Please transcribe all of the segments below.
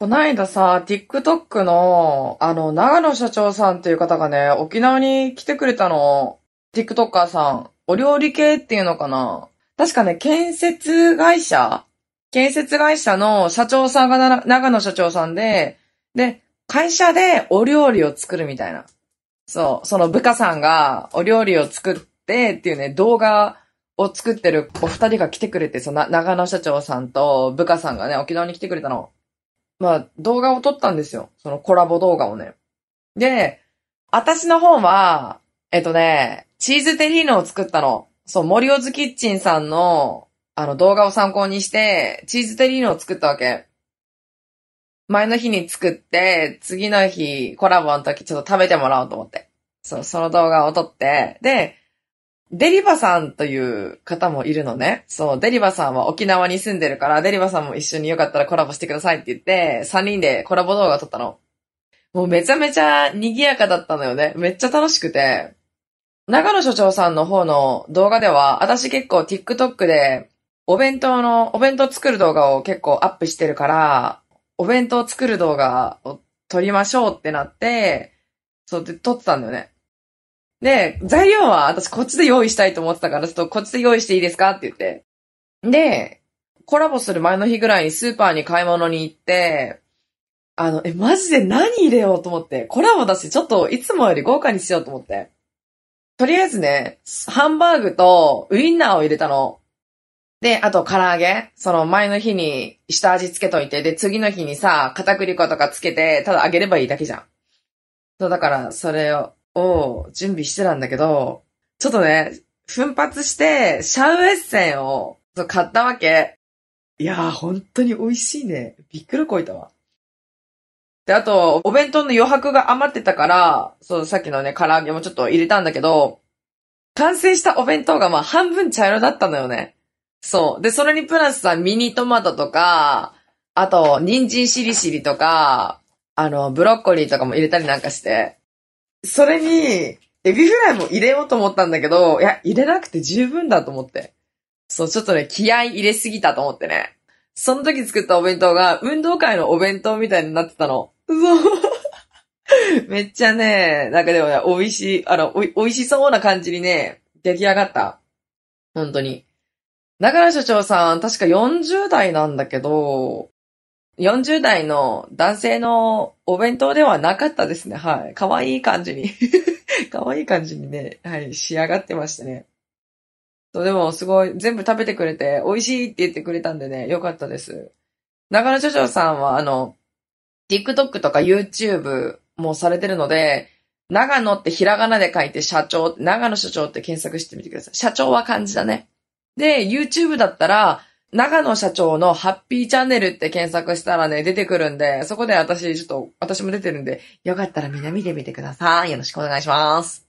こないださ、TikTok の、あの、長野社長さんっていう方がね、沖縄に来てくれたの。TikToker さん。お料理系っていうのかな確かね、建設会社？建設会社の社長さんがな長野社長さんで、で、会社でお料理を作るみたいな。そう、その部下さんがお料理を作ってっていうね、動画を作ってるお二人が来てくれて、その長野社長さんと部下さんがね、沖縄に来てくれたの。まあ、動画を撮ったんですよ。そのコラボ動画をね。で、私の方は、えっとね、チーズテリーヌを作ったの。そう、森尾ズキッチンさんの、あの動画を参考にして、チーズテリーヌを作ったわけ。前の日に作って、次の日、コラボの時ちょっと食べてもらおうと思って。そう、その動画を撮って、で、デリバさんという方もいるのね。そう、デリバさんは沖縄に住んでるから、デリバさんも一緒によかったらコラボしてくださいって言って、3人でコラボ動画撮ったの。もうめちゃめちゃ賑やかだったのよね。めっちゃ楽しくて。長野所長さんの方の動画では、私結構 TikTok でお弁当の、お弁当作る動画を結構アップしてるから、お弁当作る動画を撮りましょうってなって、そうで撮ってたんだよね。で、材料は私こっちで用意したいと思ってたから、ちょっとこっちで用意していいですかって言って。で、コラボする前の日ぐらいにスーパーに買い物に行って、あの、え、マジで何入れようと思って、コラボだし、ちょっといつもより豪華にしようと思って。とりあえずね、ハンバーグとウインナーを入れたの。で、あと唐揚げ。その前の日に下味つけといて、で、次の日にさ、片栗粉とかつけて、ただ揚げればいいだけじゃん。そう、だから、それを、を準備してたんだけど、ちょっとね、奮発して、シャウエッセンを買ったわけ。いやー、本当に美味しいね。びっくりこいたわ。で、あと、お弁当の余白が余ってたから、そう、さっきのね、唐揚げもちょっと入れたんだけど、完成したお弁当がまあ半分茶色だったのよね。そう。で、それにプラスさ、ミニトマトとか、あと、人参しりしりとか、あの、ブロッコリーとかも入れたりなんかして、それに、エビフライも入れようと思ったんだけど、いや、入れなくて十分だと思って。そう、ちょっとね、気合入れすぎたと思ってね。その時作ったお弁当が、運動会のお弁当みたいになってたの。そう。めっちゃね、なんかでもね、美味しい、あの、お美味しそうな感じにね、出来上がった。本当に。長良所長さん、確か40代なんだけど、40代の男性のお弁当ではなかったですね。はい。可愛い感じに 可愛い感じにね、はい、仕上がってましたね。そう、でもすごい、全部食べてくれて、美味しいって言ってくれたんでね、よかったです。長野所長さんは、あの、TikTok とか YouTube もされてるので、長野ってひらがなで書いて社長、長野所長って検索してみてください。社長は漢字だね。で、YouTube だったら、長野社長のハッピーチャンネルって検索したらね、出てくるんで、そこで私、ちょっと、私も出てるんで、よかったらみんな見てみてください。よろしくお願いします。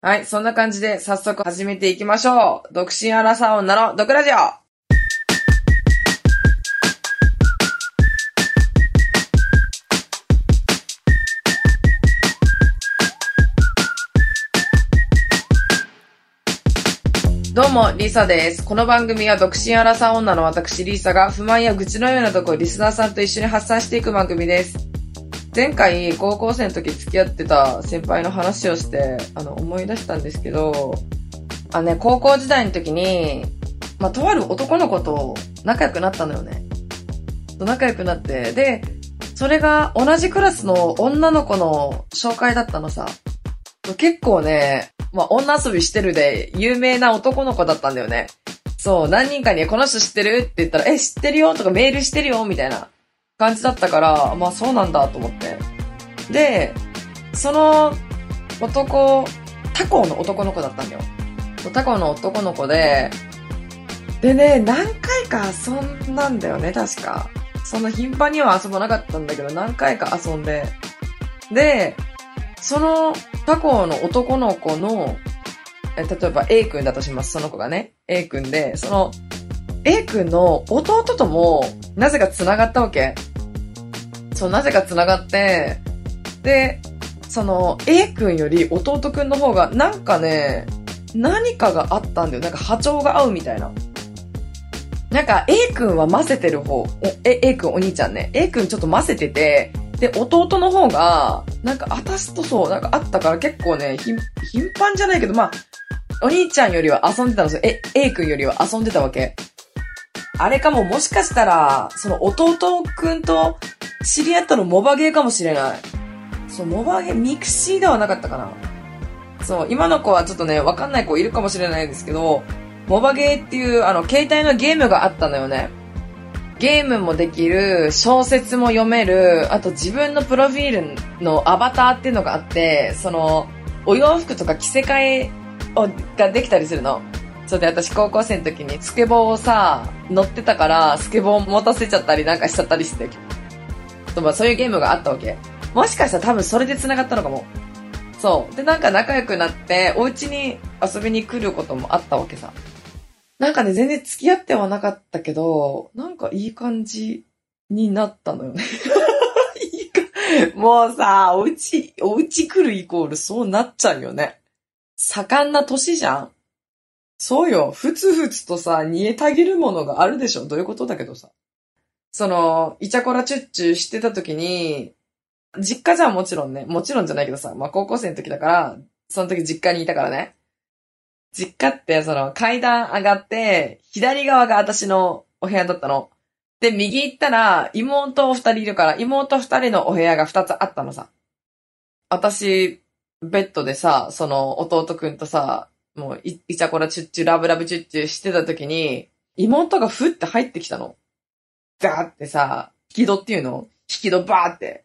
はい、そんな感じで早速始めていきましょう。独身アラサー女の毒ラジオどうも、リサです。この番組は独身アラサー女の私、リサが不満や愚痴のようなところリスナーさんと一緒に発散していく番組です。前回、高校生の時付き合ってた先輩の話をして、あの、思い出したんですけど、あのね、高校時代の時に、まあ、とある男の子と仲良くなったのよね。仲良くなって、で、それが同じクラスの女の子の紹介だったのさ。結構ね、まあ、女遊びしてるで、有名な男の子だったんだよね。そう、何人かにこの人知ってるって言ったら、え、知ってるよ？とかメールしてるよ？みたいな感じだったから、まあそうなんだと思って。で、その男、他校の男の子だったんだよ。他校の男の子で、でね、何回か遊んだんだよね、確か。そんな頻繁には遊ばなかったんだけど、何回か遊んで。で、その他校の男の子の、え例えば A 君だとします、その子がね。A 君で、その A 君の弟ともなぜか繋がったわけ。そう、なぜか繋がって、で、その A 君より弟君の方がなんかね、何かがあったんだよ。なんか波長が合うみたいな。なんか A 君は混ぜてる方、え、A 君お兄ちゃんね。A 君ちょっと混ぜてて、で、弟の方が、なんか私とそう、なんかあったから結構ね、頻繁じゃないけど、まあ、お兄ちゃんよりは遊んでたんですよ。え、A 君よりは遊んでたわけ。あれかも、もしかしたら、その弟くんと知り合ったのモバゲーかもしれない。そう、モバゲー、ミクシーではなかったかな。そう、今の子はちょっとね、わかんない子いるかもしれないんですけど、モバゲーっていう、あの、携帯のゲームがあったのよね。ゲームもできる、小説も読める、あと自分のプロフィールのアバターっていうのがあって、その、お洋服とか着せ替えをができたりするの。それで私高校生の時にスケボーをさ、乗ってたから、スケボー持たせちゃったりなんかしちゃったりして。そういうゲームがあったわけ。もしかしたら多分それで繋がったのかも。そう。で、なんか仲良くなって、お家に遊びに来ることもあったわけさ。なんかね、全然付き合ってはなかったけど、なんかいい感じになったのよね。いいか。もうさ、お家、お家来るイコールそうなっちゃうよね。盛んな年じゃんそうよ。ふつふつとさ、煮えたぎるものがあるでしょどういうことだけどさ。その、イチャコラチュッチュしてた時に、実家じゃんもちろんね。もちろんじゃないけどさ、まあ高校生の時だから、その時実家にいたからね。実家って、その、階段上がって、左側が私のお部屋だったの。で、右行ったら、妹二人いるから、妹二人のお部屋が二つあったのさ。私、ベッドでさ、その、弟くんとさ、もうい、いちゃこらチュッチュ、ラブラブチュッチュしてた時に、妹がふって入ってきたの。ガーってさ、引き戸っていうの引き戸バーって。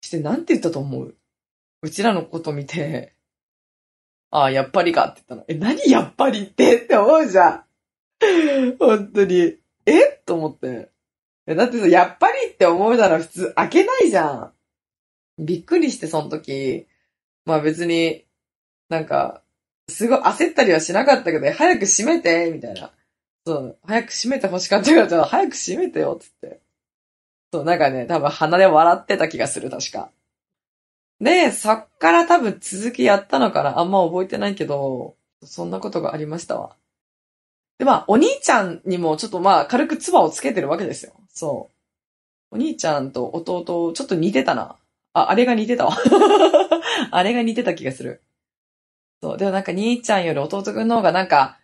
して、なんて言ったと思う？うちらのこと見て、ああ、やっぱりかって言ったの。え、何やっぱりってって思うじゃん。本当に。え？と思って。だってさ、やっぱりって思うなら普通開けないじゃん。びっくりして、その時。まあ別に、なんか、すごい焦ったりはしなかったけど、早く閉めて、みたいな。そう、早く閉めて欲しかったから、早く閉めてよ、つって。そう、なんかね、多分鼻で笑ってた気がする、確か。で、そっから多分続きやったのかなあんま覚えてないけど、そんなことがありましたわ。で、まあ、お兄ちゃんにもちょっとまあ、軽く唾をつけてるわけですよ。そう。お兄ちゃんと弟、ちょっと似てたな。あ、あれが似てたわ。あれが似てた気がする。そう。でもなんか兄ちゃんより弟くんの方がなんか、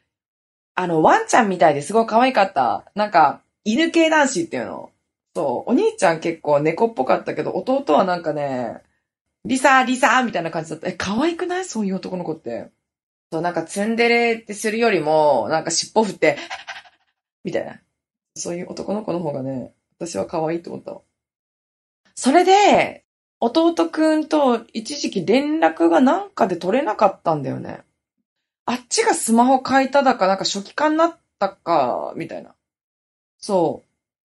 あの、ワンちゃんみたいですごい可愛かった。なんか、犬系男子っていうの。そう。お兄ちゃん結構猫っぽかったけど、弟はなんかね、リサー、リサーみたいな感じだった。え、可愛くない？そういう男の子って。そう、なんかツンデレってするよりも、なんか尻尾振って、みたいな。そういう男の子の方がね、私は可愛いと思った。それで、弟くんと一時期連絡がなんかで取れなかったんだよね。あっちがスマホ変えただか、なんか初期化になったか、みたいな。そう。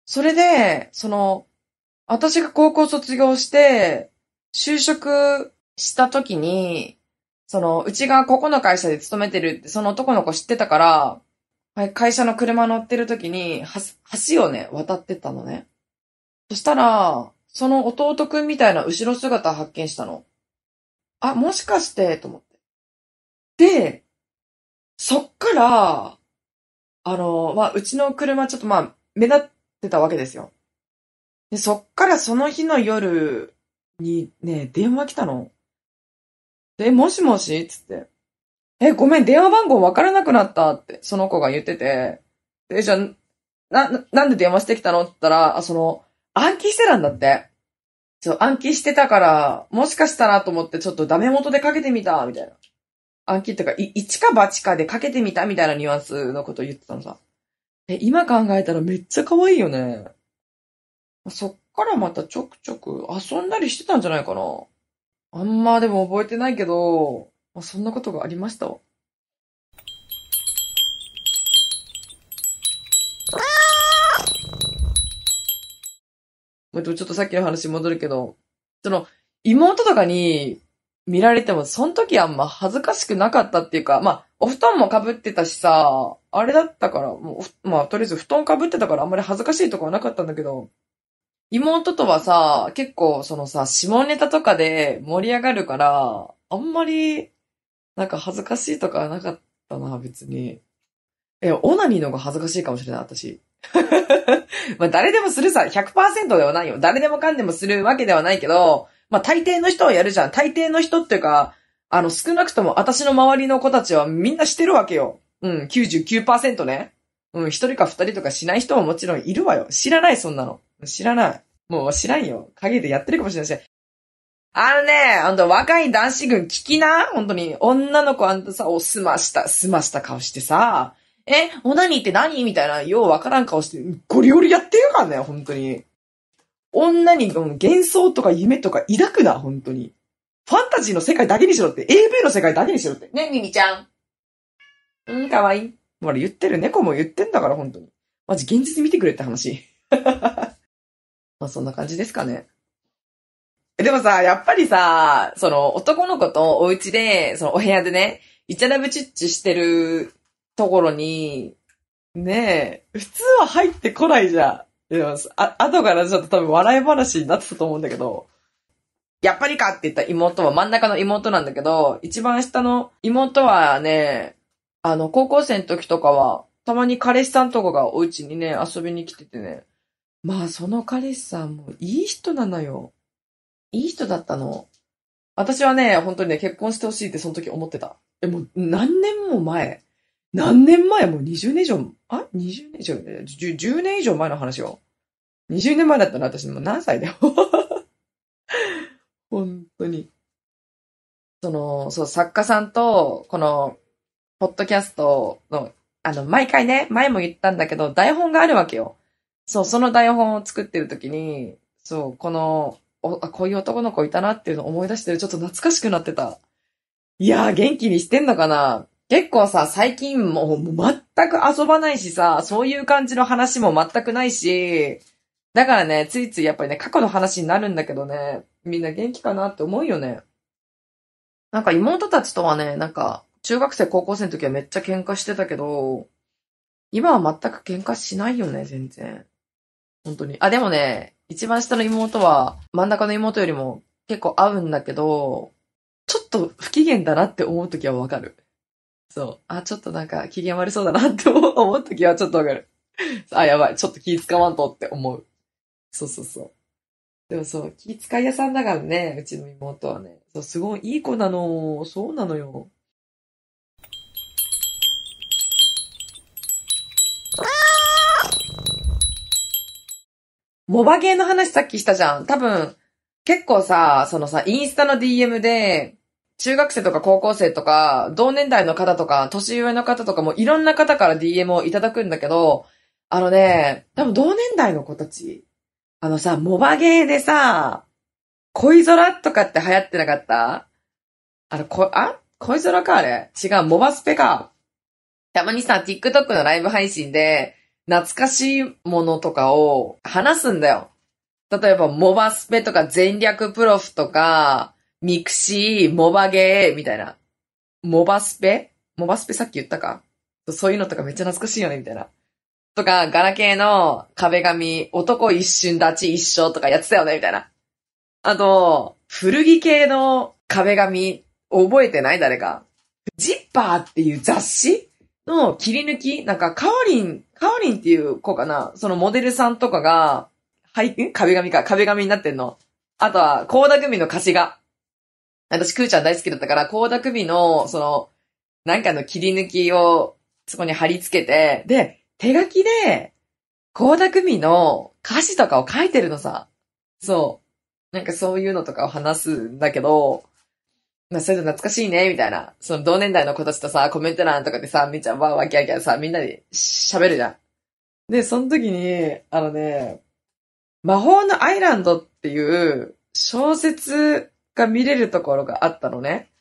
それで、その、私が高校卒業して、就職した時に、その、うちがここの会社で勤めてるって、その男の子知ってたから、会社の車乗ってる時に、橋をね、渡ってったのね。そしたら、その弟くんみたいな後ろ姿発見したの。あ、もしかして、と思って。で、そっから、あの、まあ、うちの車ちょっとまあ、目立ってたわけですよ。で、そっからその日の夜、にね、電話来たの。で、もしもし？つって。え、ごめん、電話番号わからなくなったって、その子が言ってて。え、じゃあ、な、なんで電話してきたの？って言ったら、あ、その、暗記してたんだって。そう、暗記してたから、もしかしたらと思ってちょっとダメ元でかけてみた、みたいな。暗記ってか、い、一か八かでかけてみたみたいなニュアンスのこと言ってたのさ。え、今考えたらめっちゃ可愛いよね。そっからまたちょくちょく遊んだりしてたんじゃないかな。あんまでも覚えてないけど、まあ、そんなことがありましたわ。ちょっとさっきの話戻るけど、その、妹とかに見られても、その時あんま恥ずかしくなかったっていうか、まあ、お布団も被ってたしさ、あれだったから、もう、まあ、とりあえず布団被ってたからあんまり恥ずかしいとかはなかったんだけど、妹とはさ、結構そのさ、下ネタとかで盛り上がるから、あんまり、なんか恥ずかしいとかなかったな、別に。え、オナニーの方が恥ずかしいかもしれない、私。まあ誰でもするさ、100%ではないよ。誰でもかんでもするわけではないけど、まあ大抵の人はやるじゃん。大抵の人っていうか、あの少なくとも私の周りの子たちはみんなしてるわけよ。うん、99%ね。うん、一人か二人とかしない人ももちろんいるわよ。知らない、そんなの。知らない。もう知らんよ。影でやってるかもしれないし。あのね、あんた若い男子軍聞きな？本当に。女の子あんたさ、お、すました、すました顔してさ、え、オナニーって何？みたいな、ようわからん顔して、ゴリゴリやってるからね、本当に。女に幻想とか夢とか抱くな、本当に。ファンタジーの世界だけにしろって、AV の世界だけにしろって。ね、ミミちゃん。うん、かわいい。ほら、言ってる。猫も言ってんだから、本当に。マジ、現実見てくれって話。まあ、そんな感じですかね。でもさ、やっぱりさ、その、男の子とお家で、その、お部屋でね、イチャラブチッチしてるところに、ねえ、普通は入ってこないじゃん。でも、あ、後からちょっと多分笑い話になってたと思うんだけど、やっぱりかって言った妹は真ん中の妹なんだけど、一番下の妹はね、あの、高校生の時とかは、たまに彼氏さんとかがお家にね、遊びに来ててね。まあ、その彼氏さんもいい人なのよ。いい人だったの。私はね、本当にね、結婚してほしいってその時思ってた。え、もう何年も前。何年前？もう20年以上、あ ?20 年以上、10, 10年以上前の話よ。20年前だったら私もう何歳だよ。本当に。その、そう、作家さんと、この、ポッドキャストの、あの、毎回ね、前も言ったんだけど、台本があるわけよ。そう、その台本を作ってる時に、そう、この、おあ、こういう男の子いたなっていうのを思い出してる、ちょっと懐かしくなってた。いやー、元気にしてんのかな結構さ、最近もう全く遊ばないしさ、そういう感じの話も全くないし、だからね、ついついやっぱりね、過去の話になるんだけどね、みんな元気かなって思うよね。なんか妹たちとはね、なんか、中学生、高校生の時はめっちゃ喧嘩してたけど、今は全く喧嘩しないよね、全然。本当に。あ、でもね、一番下の妹は、真ん中の妹よりも結構合うんだけど、ちょっと不機嫌だなって思う時はわかる。そう。あ、ちょっとなんか機嫌悪そうだなって思う時はちょっとわかる。あ、やばい。ちょっと気使わんとって思う。そうそうそう。でもそう、気遣い屋さんだからね、うちの妹はね。そう、すごいいい子なの。そうなのよ。モバゲーの話さっきしたじゃん。多分、結構さ、そのさ、インスタの DM で、中学生とか高校生とか、同年代の方とか、年上の方とかもいろんな方から DM をいただくんだけど、あのね、多分同年代の子たち、あのさ、モバゲーでさ、恋空とかって流行ってなかった？あの、こ、あ？恋空かあれ？違う、モバスペか。たまにさ、TikTok のライブ配信で、懐かしいものとかを話すんだよ。例えば、モバスペとか前略プロフとか、ミクシー、モバゲー、みたいな。モバスペ？モバスペさっき言ったか？そういうのとかめっちゃ懐かしいよね、みたいな。とか、ガラケーの壁紙、男一瞬立ち一生とかやってたよね、みたいな。あと、古着系の壁紙、覚えてない？誰か。ジッパーっていう雑誌の切り抜きなんか、カオリン、カオリンっていう子かな？そのモデルさんとかが、はい、壁紙か、壁紙になってんの。あとは、コーダ組の歌詞が。私、クーちゃん大好きだったから、コーダ組の、その、なんかの切り抜きを、そこに貼り付けて、で、手書きで、コーダ組の歌詞とかを書いてるのさ。そう。なんかそういうのとかを話すんだけど、まあ、そういうの懐かしいね、みたいな。その同年代の子たちとさ、コメント欄とかでさ、みっちゃんわーわーキャーキャーさ、みんなで喋るじゃん。で、その時に、あのね、魔法のアイランドっていう小説が見れるところがあったのね。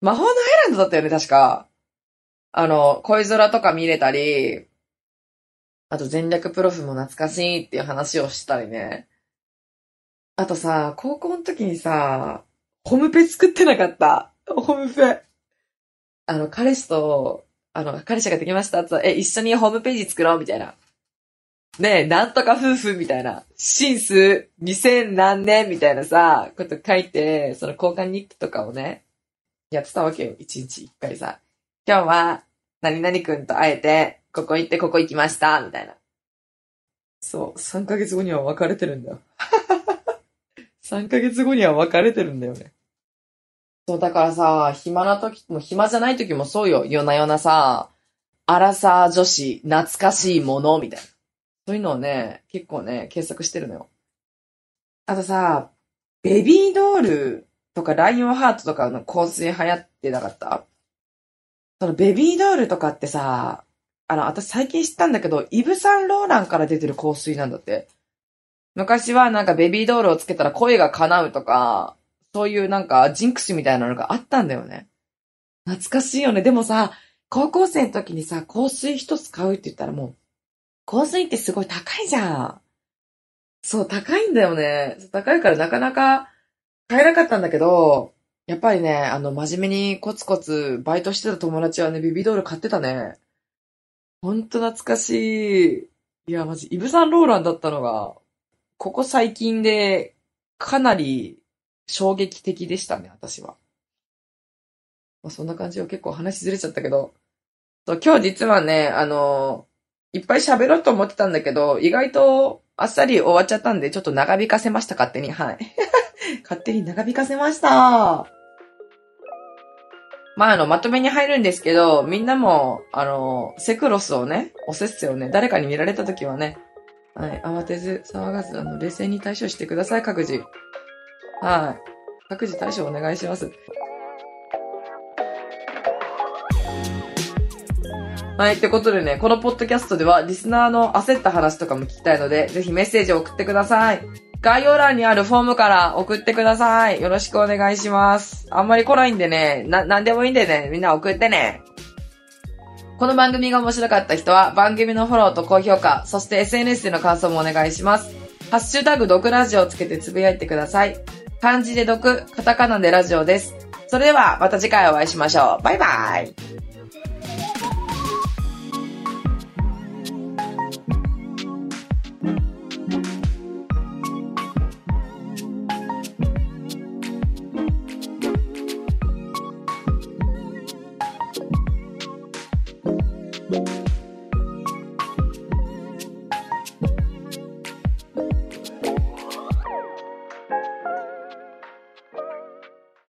魔法のアイランドだったよね、確か。あの、恋空とか見れたり、あと全略プロフも懐かしいっていう話をしたりね。あとさ、高校の時にさ、ホームペ作ってなかった。ホームペ。あの、彼氏と、あの、彼氏ができましたと、え、一緒にホームページ作ろうみたいな。ねえ、なんとか夫婦みたいな。シンス2000何年みたいなさ、こと書いて、その交換日記とかをね、やってたわけよ。一日一回さ。今日は、何々くんと会えて、ここ行ってここ行きました、みたいな。そう、3ヶ月後には別れてるんだよ。3ヶ月後には別れてるんだよね。そう、だからさ、暇な時も、暇じゃない時もそうよ。夜な夜なさ、アラサー女子、懐かしいもの、みたいな。そういうのをね、結構ね、検索してるのよ。あとさ、ベビードールとかライオンハートとかの香水流行ってなかった？そのベビードールとかってさ、あの、私最近知ったんだけど、イブ・サンローランから出てる香水なんだって。昔はなんかベビードールをつけたら声が叶うとか、そういうなんかジンクスみたいなのがあったんだよね。懐かしいよね。でもさ、高校生の時にさ、香水一つ買うって言ったらもう、香水ってすごい高いじゃん。そう、高いんだよね。高いからなかなか買えなかったんだけど、やっぱりね、あの、真面目にコツコツバイトしてた友達はね、ビビドール買ってたね。ほんと懐かしい。いや、マジ、イブ・サンローランだったのが、ここ最近で、かなり衝撃的でしたね、私は。まあ、そんな感じを結構話ずれちゃったけど、今日実はね、あの、いっぱい喋ろうと思ってたんだけど、意外とあっさり終わっちゃったんで、ちょっと長引かせました、勝手に。はい。勝手に長引かせました。まあ、あの、まとめに入るんですけど、みんなも、あの、セクロスをね、おせっせをね、誰かに見られたときはね、はい、慌てず、騒がず、あの、冷静に対処してください、各自。はい。各自対処お願いします。はい、ってことでね、このポッドキャストでは、リスナーの焦った話とかも聞きたいので、ぜひメッセージを送ってください。概要欄にあるフォームから送ってください。よろしくお願いします。あんまり来ないんでね、な、なんでもいいんでね、みんな送ってね。この番組が面白かった人は、番組のフォローと高評価、そして SNS での感想もお願いします。ハッシュタグ、毒ラジオをつけてつぶやいてください。漢字で毒、カタカナでラジオです。それでは、また次回お会いしましょう。バイバイ。